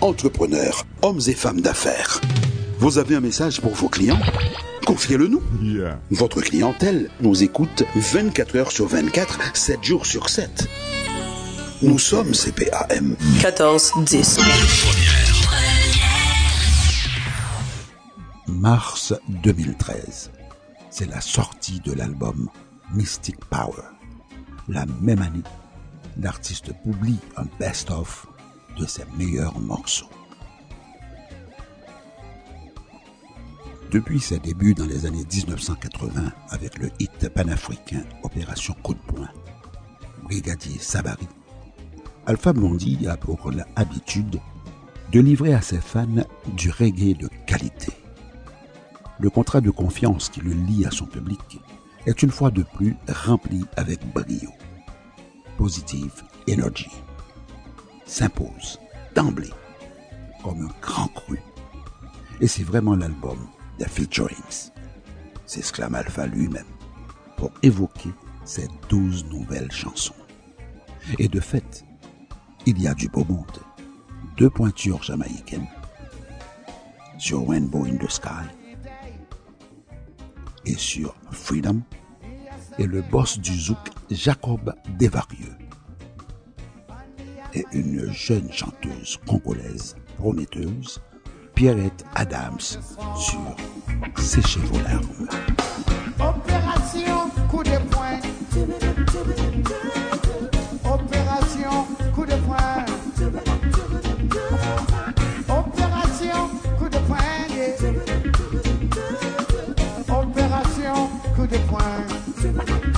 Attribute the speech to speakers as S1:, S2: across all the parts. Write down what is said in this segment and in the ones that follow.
S1: entrepreneurs, hommes et femmes d'affaires. Vous avez un message pour vos clients? Confiez-le nous. Votre clientèle nous écoute 24 heures sur 24, 7 jours sur 7. Nous sommes CPAM.
S2: 14 10.
S1: Mars 2013. C'est la sortie de l'album Mystic Power. La même année, l'artiste publie un best-of de ses meilleurs morceaux. Depuis ses débuts dans les années 1980 avec le hit panafricain Opération Coup de poing, Brigadier Sabari, Alpha Blondie a pour l'habitude de livrer à ses fans du reggae de qualité. Le contrat de confiance qui le lie à son public est une fois de plus rempli avec brio. Positive Energy s'impose d'emblée comme un grand cru. Et c'est vraiment l'album des featurings, s'exclame Alpha lui-même, pour évoquer ces douze nouvelles chansons. Et de fait, il y a du beau monde. Deux pointures jamaïcaines sur Rainbow in the Sky et sur Freedom et le boss du zouk Jacob Desvarieux et une jeune chanteuse congolaise prometteuse Pierrette Adams sur Séchez vos larmes.
S3: Opération coup de poing. Opération coup de poing. Opération coup de poing. Opération coup de poing.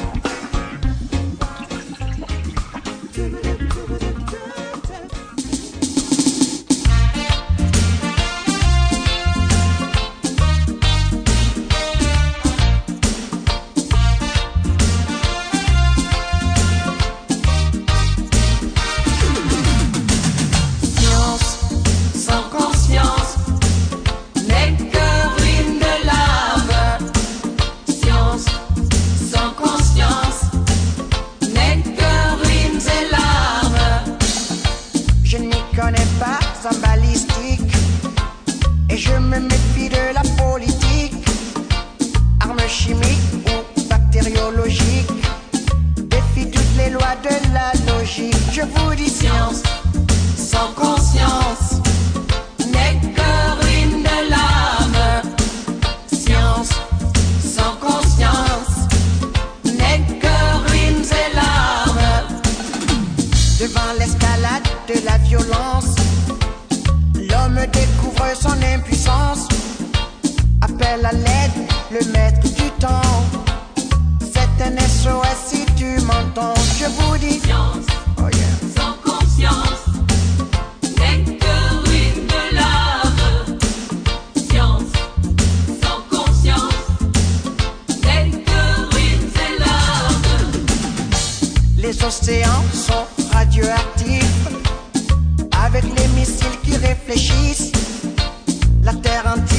S4: je me méfie de la politique, armes chimiques ou bactériologiques. Défie toutes les lois de la logique. Je vous dis
S5: Science sans conscience
S4: à l'aide le maître du temps. C'est un SOS si tu m'entends, je vous dis.
S5: Science
S4: Oh yeah.
S5: sans conscience n'est que ruine de l'âme. Science sans conscience n'est que ruines et larmes.
S4: Les océans sont radioactifs, avec les missiles qui réfléchissent. La terre entière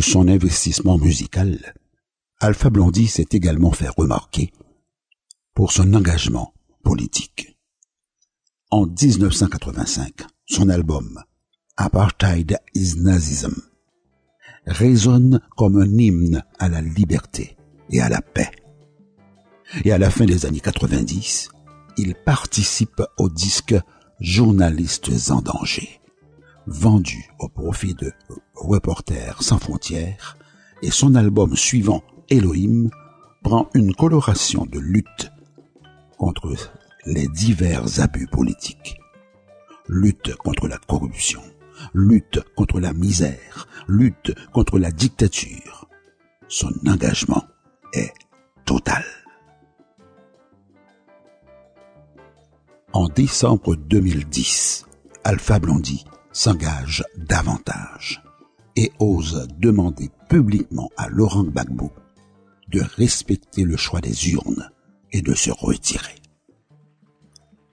S1: Son investissement musical, Alpha Blondie s'est également fait remarquer pour son engagement politique. En 1985, son album Apartheid is Nazism résonne comme un hymne à la liberté et à la paix. Et à la fin des années 90, il participe au disque Journalistes en danger, vendu au profit de Reporters sans frontières, et son album suivant, Elohim, prend une coloration de lutte contre les divers abus politiques. Lutte contre la corruption, lutte contre la misère, lutte contre la dictature. Son engagement est total. En décembre 2010, Alpha Blondie s'engage davantage et ose demander publiquement à Laurent Gbagbo de respecter le choix des urnes et de se retirer.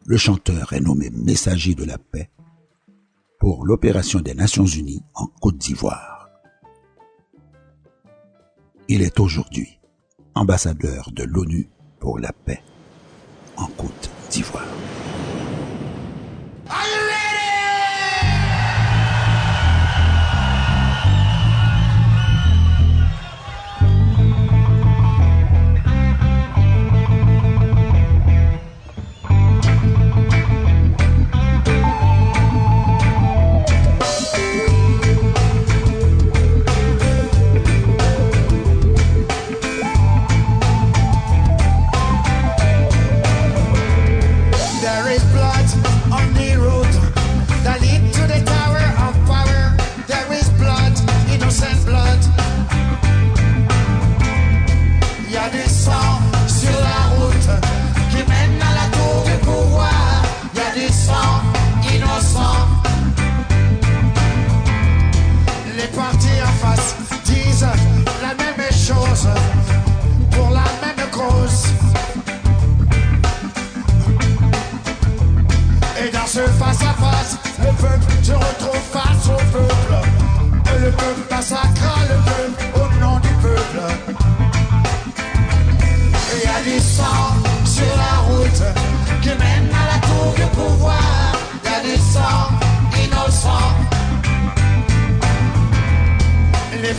S1: Le chanteur est nommé messager de la paix pour l'opération des Nations Unies en Côte d'Ivoire. Il est aujourd'hui ambassadeur de l'ONU pour la paix en Côte d'Ivoire.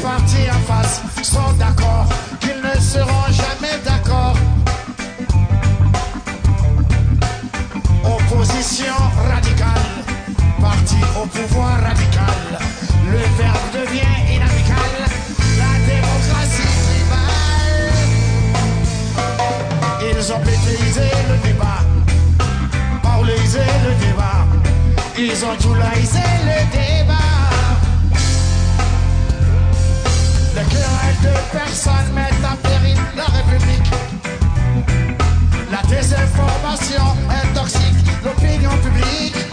S3: Les partis en face sont d'accord qu'ils ne seront jamais d'accord. Opposition radicale, parti au pouvoir radical. Le verbe devient inamical, la démocratie tribale. Ils ont pétrisé le débat, paralysé le débat. Ils ont tout laïsé le débat. De personnes mettent en péril la République. La désinformation intoxique l'opinion publique.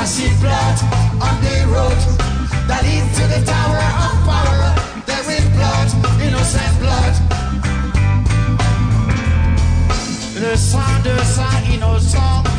S3: I see blood on the road that leads to the tower of power. There is blood, innocent blood. Le sang de sang innocent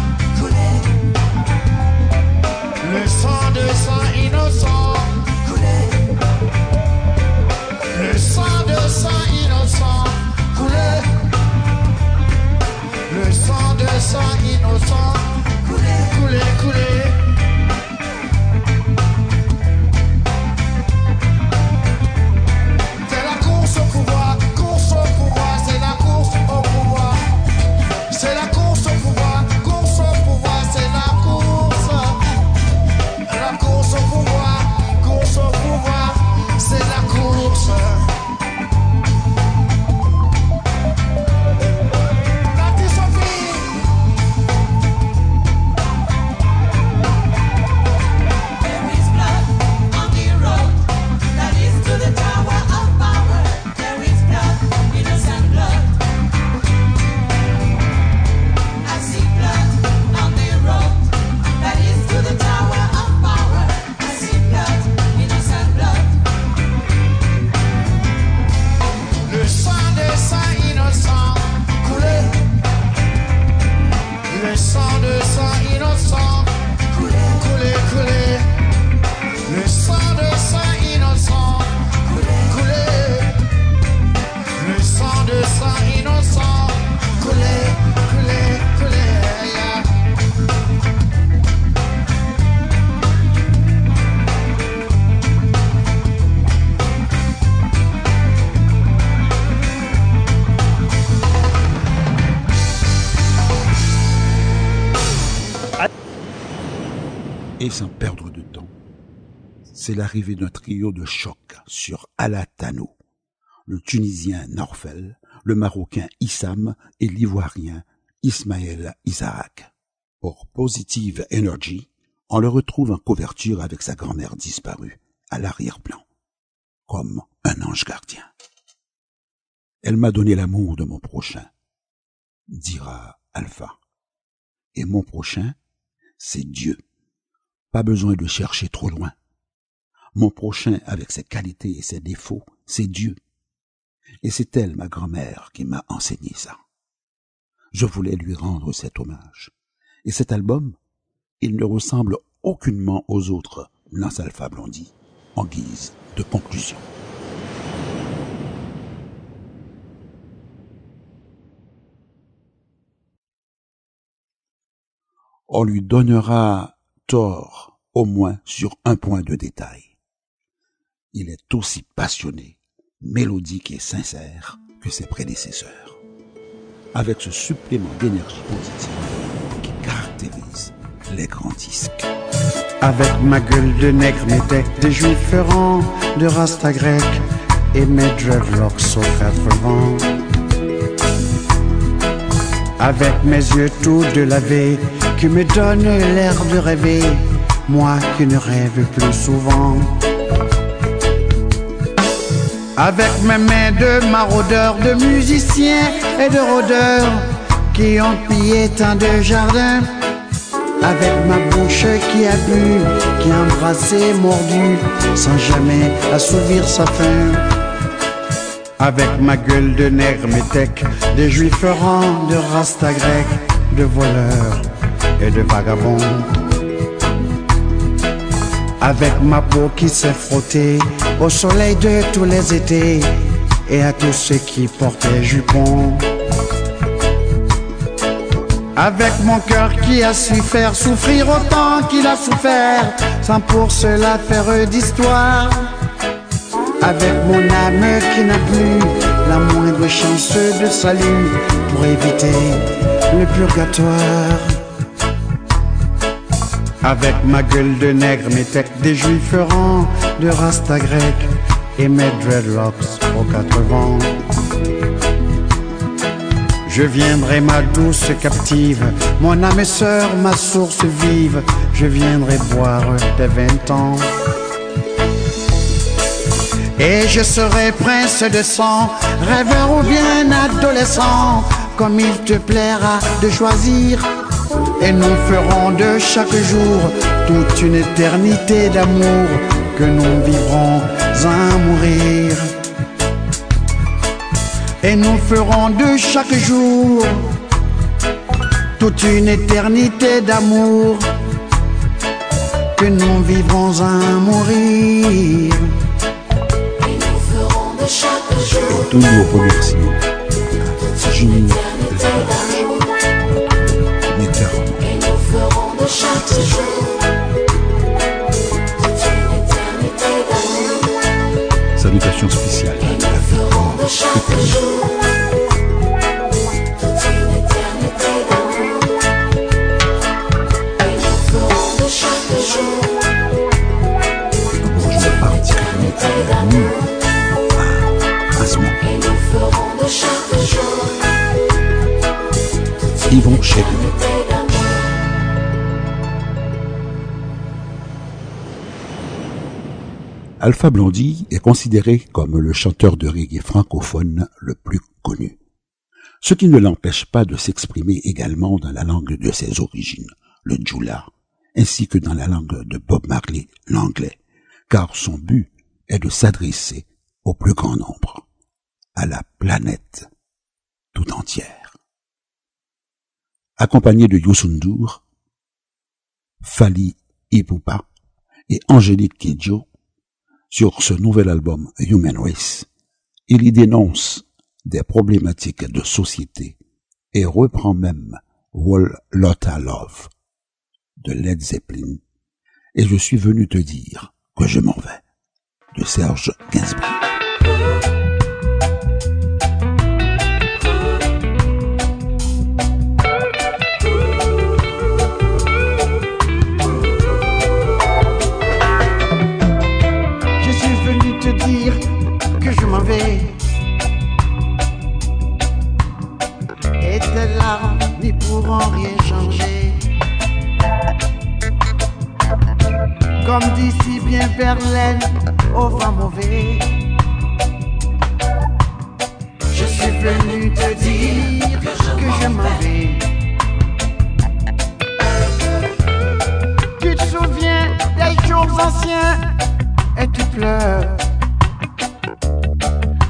S1: Et sans perdre de temps, c'est l'arrivée d'un trio de choc sur Alatano, le Tunisien Norfel, le Marocain Issam et l'Ivoirien Ismaël Isaac. Pour Positive Energy, on le retrouve en couverture avec sa grand-mère disparue, à l'arrière-plan, comme un ange gardien. Elle m'a donné l'amour de mon prochain, dira Alpha. Et mon prochain, c'est Dieu. Pas besoin de chercher trop loin. Mon prochain, avec ses qualités et ses défauts, c'est Dieu. Et c'est elle, ma grand-mère, qui m'a enseigné ça. Je voulais lui rendre cet hommage. Et cet album, il ne ressemble aucunement aux autres, lance Alpha Blondie, en guise de conclusion. On lui donnera tort au moins sur un point de détail. Il est aussi passionné, mélodique et sincère que ses prédécesseurs. Avec ce supplément d'énergie positive qui caractérise les grands disques.
S2: Avec ma gueule de nègre, mes têtes de juifs errants, de rasta grec et mes dreadlocks aux quatre vents. Avec mes yeux tout de laver, qui me donnent l'air de rêver, moi qui ne rêve plus souvent. Avec mes mains de maraudeurs, de musiciens et de rôdeurs qui ont pillé tant de jardins. Avec ma bouche qui a bu, qui a embrassé, mordu, sans jamais assouvir sa faim. Avec ma gueule de nègre métèque, de juifs errants, de rasta grec, de voleurs et de vagabonds. Avec ma peau qui s'est frottée au soleil de tous les étés et à tous ceux qui portaient jupons. Avec mon cœur qui a su faire souffrir autant qu'il a souffert, sans pour cela faire d'histoire. Avec mon âme qui n'a plus la moindre chance de salut pour éviter le purgatoire. Avec ma gueule de nègre, mes têtes des juifs de rasta grec et mes dreadlocks aux quatre vents. Je viendrai ma douce captive, mon âme sœur, ma source vive, je viendrai boire tes vingt ans. Et je serai prince de sang, rêveur ou bien adolescent, comme il te plaira de choisir. Et nous ferons de chaque jour toute une éternité d'amour que nous vivrons à mourir. Et nous ferons de chaque jour toute une éternité d'amour que nous vivrons à mourir.
S5: Et nous ferons de chaque jour
S1: Tous nos remerciements
S5: De chaque jour
S1: Alpha Blondy est considéré comme le chanteur de reggae francophone le plus connu. Ce qui ne l'empêche pas de s'exprimer également dans la langue de ses origines, le djoula, ainsi que dans la langue de Bob Marley, l'anglais, car son but est de s'adresser au plus grand nombre, à la planète tout entière. Accompagné de Youssou N'Dour, Fali Ipupa et Angélique Kidjo, sur ce nouvel album Human Race, il y dénonce des problématiques de société et reprend même Wall Lotta Love de Led Zeppelin et je suis venu te dire que je m'en vais de Serge Gainsbourg.
S2: pourront rien changer. Comme dit si bien Verlaine au vent mauvais. Je suis venu te dire que je, que je m'en vais. Tu te souviens des jours anciens et tu pleures.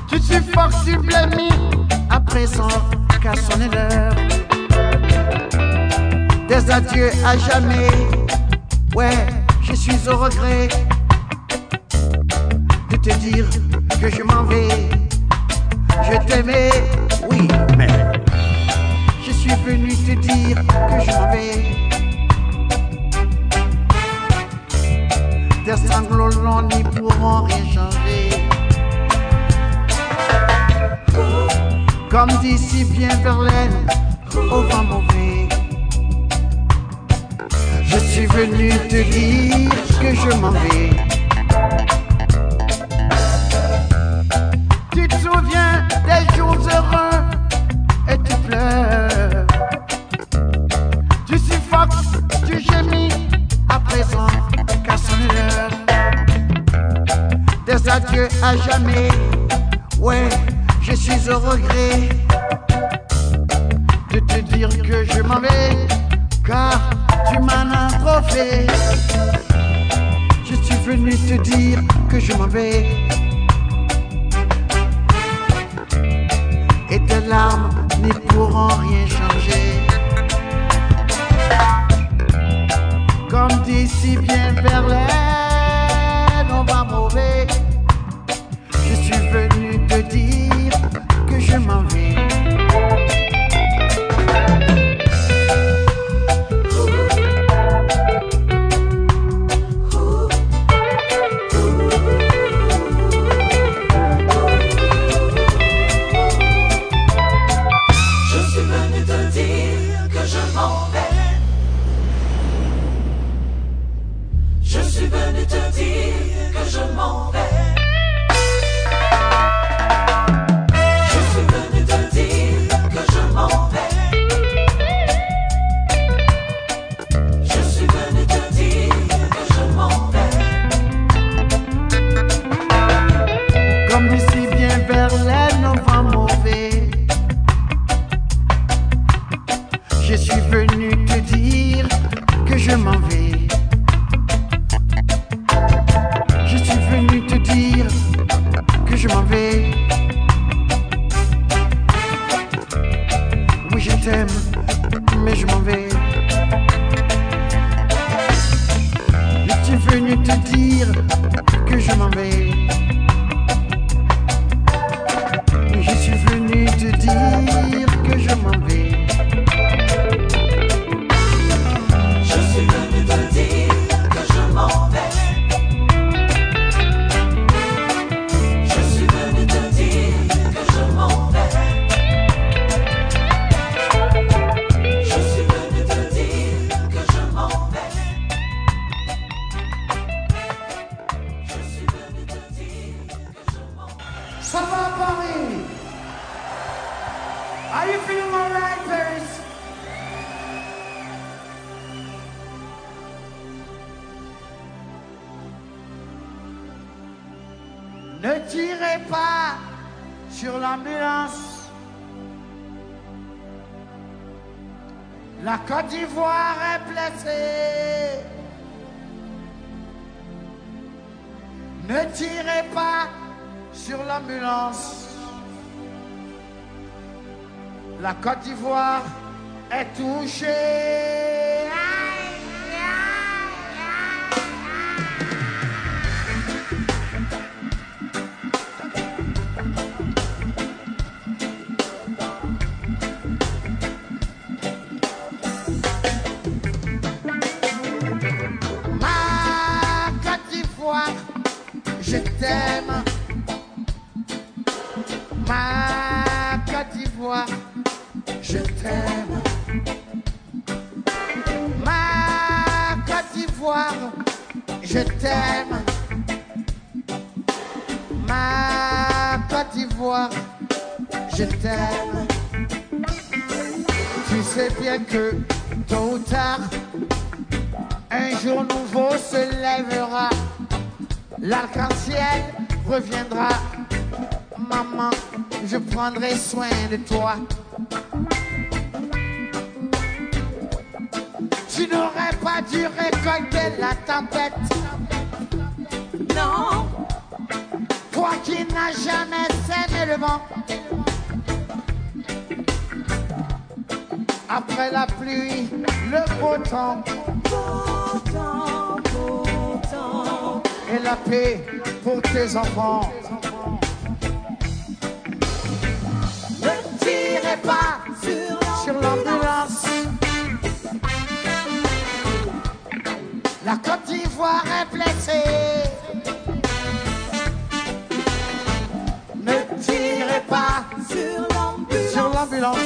S2: Tu te suis suffoques, sublime, à présent, qu'à sonner l'heure. Des adieux à jamais. Ouais, je suis au regret de te dire que je m'en vais. Je t'aimais, oui, mais je suis venu te dire que je m'en vais. Tes sanglots longs n'y pourront rien changer. Comme d'ici bien Verlaine, au vent mauvais. Je suis venu te dire que je m'en vais. Tu te souviens des jours heureux et tu pleures. Tu suffoques, tu gémis à présent qu'à sonner l'heure. Des adieux à jamais. Ouais, je suis au regret de te dire que je m'en vais, car tu m'en as. Je suis venu te dire que je m'en vais. Et tes larmes n'y pourront rien changer. Comme d'ici bien on venu te dire que je m'en vais.
S5: Je suis venu te dire que je m'en vais.
S2: Ne tirez pas sur l'ambulance. La Côte d'Ivoire est touchée. Jour nouveau se lèvera
S3: L'arc-en-ciel reviendra. Maman, je prendrai soin de toi. Tu n'aurais pas dû récolter la tempête. Non. Toi qui n'as jamais sème le vent. Après la pluie, le beau temps. La paix pour tes enfants. Ne tirez pas sur l'ambulance. La Côte d'Ivoire est blessée. Ne tirez pas sur l'ambulance.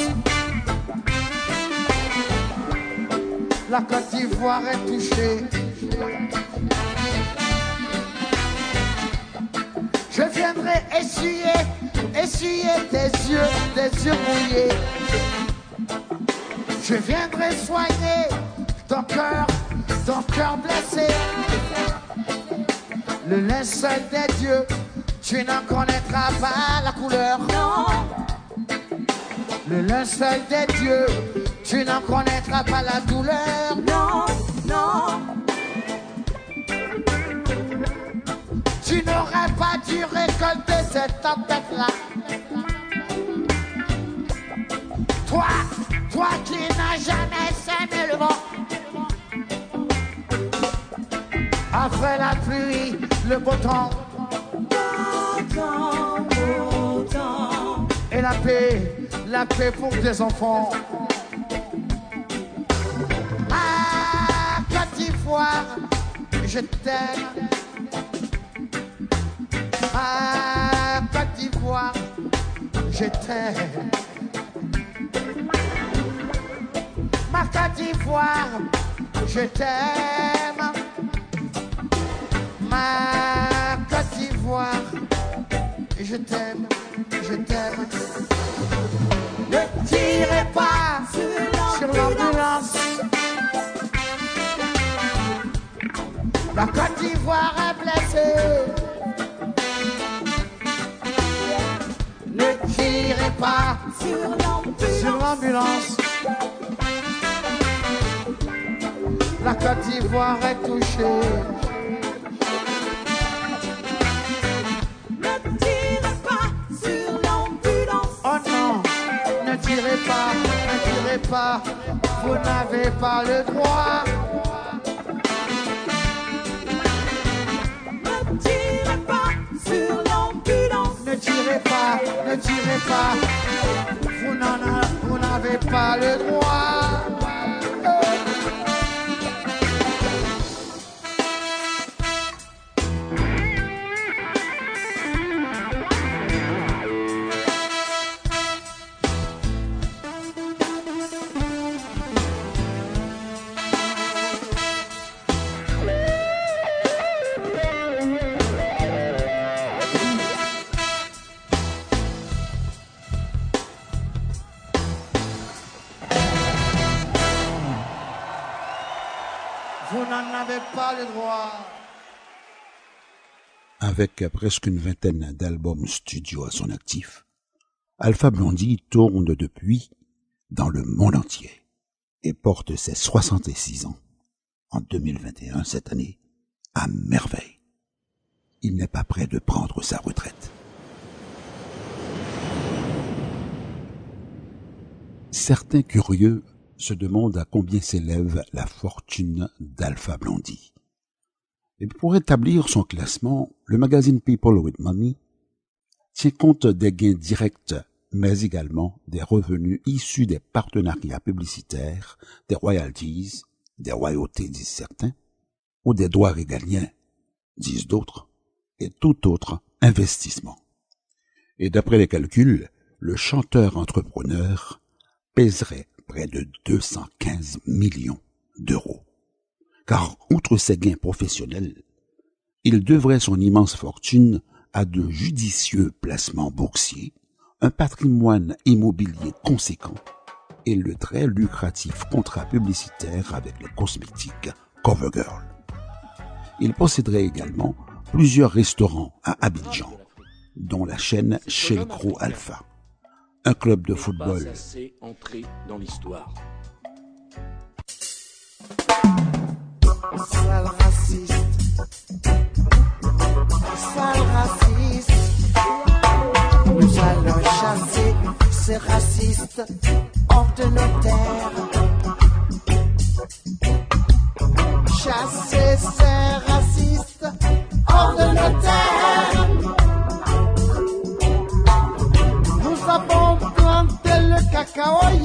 S3: La Côte d'Ivoire est touchée. Essuyer, essuyer tes yeux, tes yeux mouillés. Je viendrai soigner ton cœur, ton cœur blessé. Le linceul des dieux, tu n'en connaîtras pas la couleur. Non. Le linceul des dieux, tu n'en connaîtras pas la douleur. Non, non. Tu n'aurais pas dû récolter cette tempête-là. Toi, toi qui n'as jamais semé le vent. Après la pluie, le beau temps. Et la paix, la paix pour tes enfants. Ah, Côte d'Ivoire, je t'aime. Ah, Côte d'Ivoire, je t'aime. Ma Côte d'Ivoire, je t'aime. Ma Côte d'Ivoire, je t'aime, je t'aime. Ne tirez pas sur l'ambulance. La Côte d'Ivoire est blessée. Pas sur l'ambulance. La Côte d'Ivoire est touchée. Oh non, ne tirez pas, ne tirez pas, vous n'avez pas le droit. Ne tirez pas, ne tirez pas, vous n'en a- vous n'avez pas le droit.
S1: Avec presque une vingtaine d'albums studio à son actif, Alpha Blondie tourne depuis dans le monde entier et porte ses 66 ans en 2021 cette année à merveille. Il n'est pas prêt de prendre sa retraite. Certains curieux se demandent à combien s'élève la fortune d'Alpha Blondie. Et pour établir son classement, le magazine People with Money tient compte des gains directs, mais également des revenus issus des partenariats publicitaires, des royalties, des royautés, disent certains, ou des droits régaliens, disent d'autres, et tout autre investissement. Et d'après les calculs, le chanteur entrepreneur pèserait près de 215 millions d'euros. Car outre ses gains professionnels, il devrait son immense fortune à de judicieux placements boursiers, un patrimoine immobilier conséquent et le très lucratif contrat publicitaire avec les cosmétiques CoverGirl. Il posséderait également plusieurs restaurants à Abidjan, dont la chaîne Chez le Gros Alpha, un club de football
S2: Sale raciste. Sale raciste. Nous allons chasser ces racistes hors de nos terres. Chasser ces racistes hors de nos terres. Nous avons planté le cacaoyer.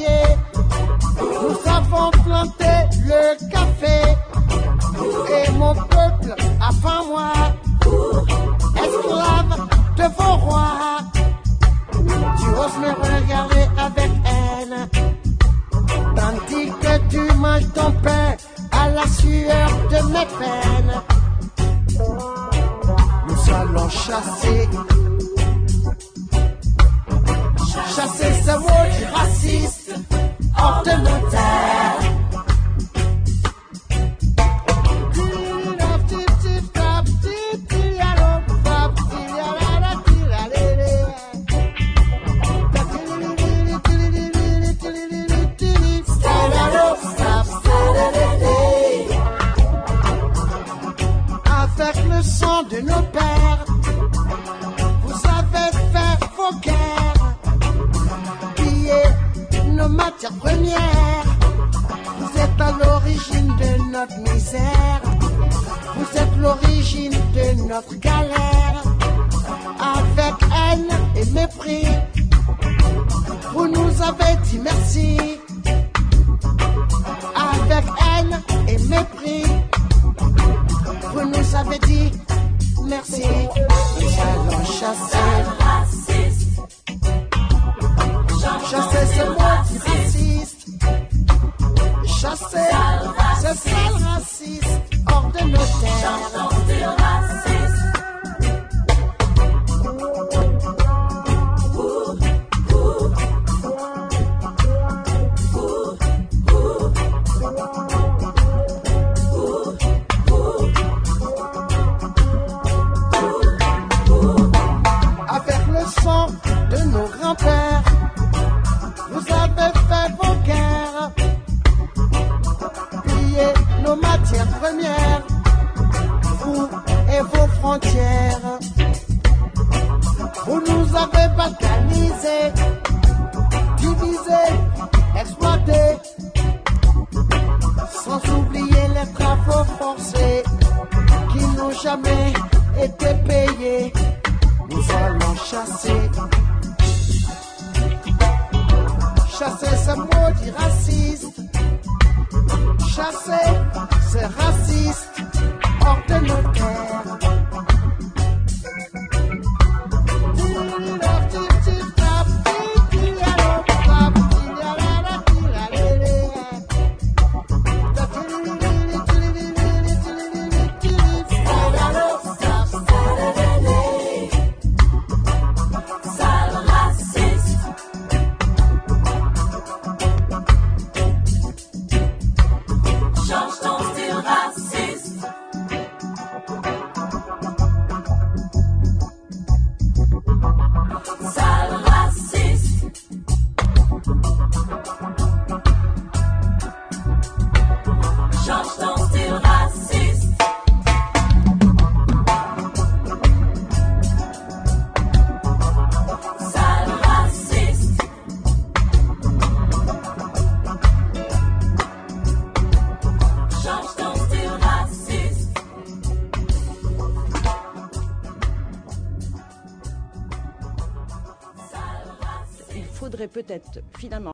S2: Premières. Vous êtes à l'origine de notre misère. Vous êtes l'origine de notre galère. Avec haine et mépris, vous nous avez dit merci. Avec haine et mépris, vous nous avez dit merci. Nous allons chasser, chasser ce mot. Chasser ce sale raciste hors de nos terres.
S5: Finalement